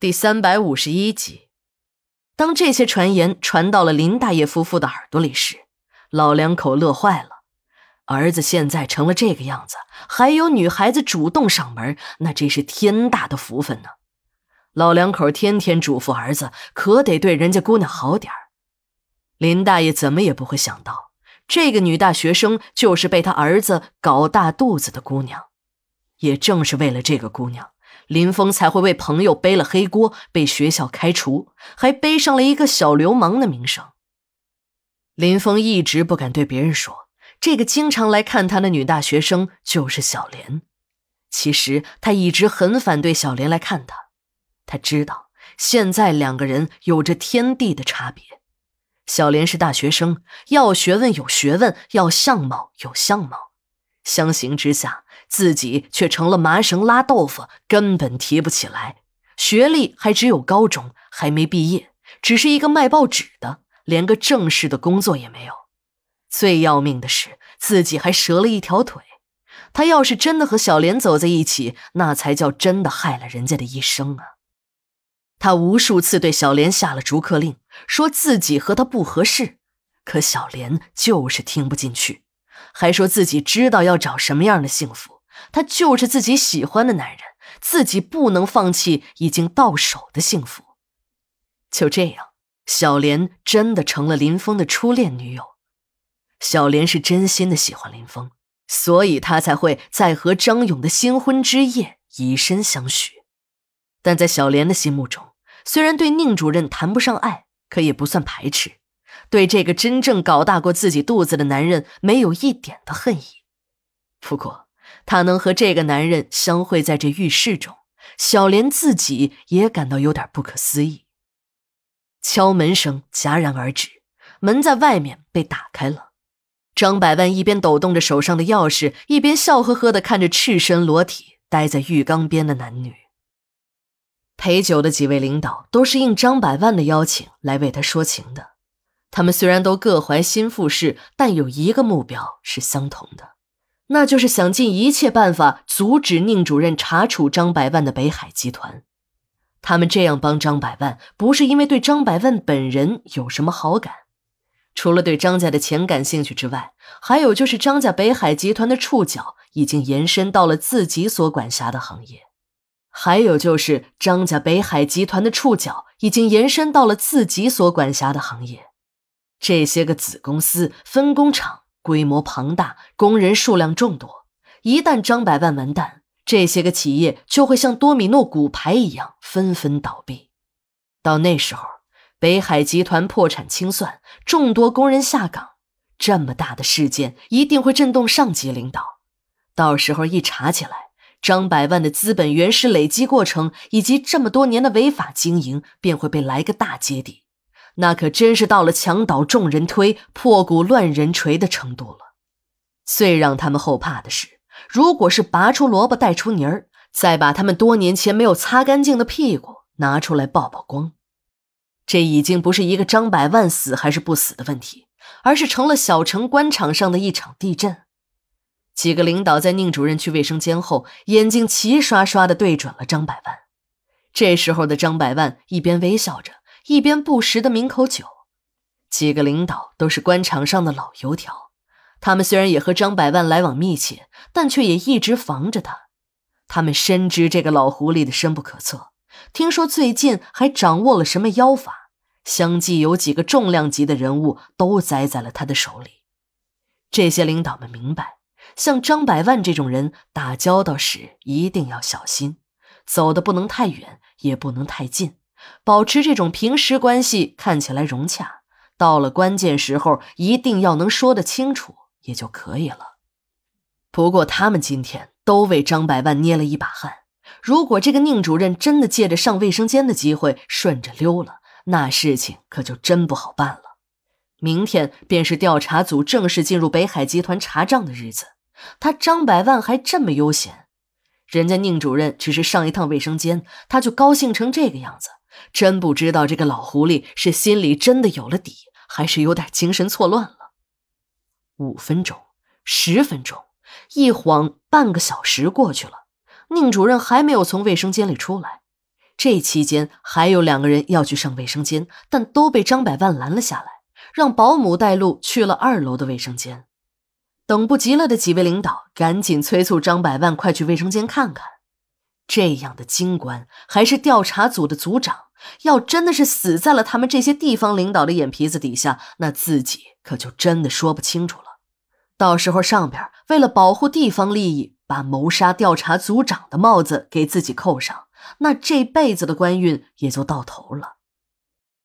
第三百五十一集，当这些传言传到了林大爷夫妇的耳朵里时，老两口乐坏了。儿子现在成了这个样子，还有女孩子主动上门，那真是天大的福分呢。老两口天天嘱咐儿子，可得对人家姑娘好点儿。林大爷怎么也不会想到，这个女大学生就是被他儿子搞大肚子的姑娘。也正是为了这个姑娘。林峰才会为朋友背了黑锅，被学校开除，还背上了一个小流氓的名声。林峰一直不敢对别人说，这个经常来看他的女大学生就是小莲。其实他一直很反对小莲来看他，他知道现在两个人有着天地的差别。小莲是大学生，要学问有学问，要相貌有相貌，相形之下。自己却成了麻绳拉豆腐，根本提不起来。学历还只有高中，还没毕业，只是一个卖报纸的，连个正式的工作也没有。最要命的是，自己还折了一条腿。他要是真的和小莲走在一起，那才叫真的害了人家的一生啊！他无数次对小莲下了逐客令，说自己和他不合适，可小莲就是听不进去，还说自己知道要找什么样的幸福。他就是自己喜欢的男人，自己不能放弃已经到手的幸福。就这样，小莲真的成了林峰的初恋女友。小莲是真心的喜欢林峰，所以她才会在和张勇的新婚之夜以身相许。但在小莲的心目中，虽然对宁主任谈不上爱，可也不算排斥，对这个真正搞大过自己肚子的男人没有一点的恨意。不过，他能和这个男人相会在这浴室中，小莲自己也感到有点不可思议。敲门声戛然而止，门在外面被打开了。张百万一边抖动着手上的钥匙，一边笑呵呵地看着赤身裸体待在浴缸边的男女。陪酒的几位领导都是应张百万的邀请来为他说情的。他们虽然都各怀心腹事，但有一个目标是相同的。那就是想尽一切办法阻止宁主任查处张百万的北海集团。他们这样帮张百万，不是因为对张百万本人有什么好感，除了对张家的钱感兴趣之外，还有就是张家北海集团的触角已经延伸到了自己所管辖的行业，还有就是张家北海集团的触角已经延伸到了自己所管辖的行业，这些个子公司、分工厂。规模庞大，工人数量众多。一旦张百万完蛋，这些个企业就会像多米诺骨牌一样纷纷倒闭。到那时候，北海集团破产清算，众多工人下岗，这么大的事件一定会震动上级领导。到时候一查起来，张百万的资本原始累积过程以及这么多年的违法经营，便会被来个大揭底。那可真是到了墙倒众人推、破鼓乱人锤的程度了。最让他们后怕的是，如果是拔出萝卜带出泥儿，再把他们多年前没有擦干净的屁股拿出来曝曝光，这已经不是一个张百万死还是不死的问题，而是成了小城官场上的一场地震。几个领导在宁主任去卫生间后，眼睛齐刷刷地对准了张百万。这时候的张百万一边微笑着。一边不时的抿口酒，几个领导都是官场上的老油条，他们虽然也和张百万来往密切，但却也一直防着他。他们深知这个老狐狸的深不可测，听说最近还掌握了什么妖法，相继有几个重量级的人物都栽在了他的手里。这些领导们明白，像张百万这种人打交道时一定要小心，走的不能太远，也不能太近。保持这种平时关系看起来融洽，到了关键时候一定要能说得清楚也就可以了。不过他们今天都为张百万捏了一把汗。如果这个宁主任真的借着上卫生间的机会顺着溜了，那事情可就真不好办了。明天便是调查组正式进入北海集团查账的日子，他张百万还这么悠闲，人家宁主任只是上一趟卫生间，他就高兴成这个样子。真不知道这个老狐狸是心里真的有了底，还是有点精神错乱了。五分钟，十分钟，一晃半个小时过去了，宁主任还没有从卫生间里出来。这期间还有两个人要去上卫生间，但都被张百万拦了下来，让保姆带路去了二楼的卫生间。等不及了的几位领导赶紧催促张百万快去卫生间看看。这样的京官还是调查组的组长，要真的是死在了他们这些地方领导的眼皮子底下，那自己可就真的说不清楚了。到时候上边为了保护地方利益，把谋杀调查组长的帽子给自己扣上，那这辈子的官运也就到头了。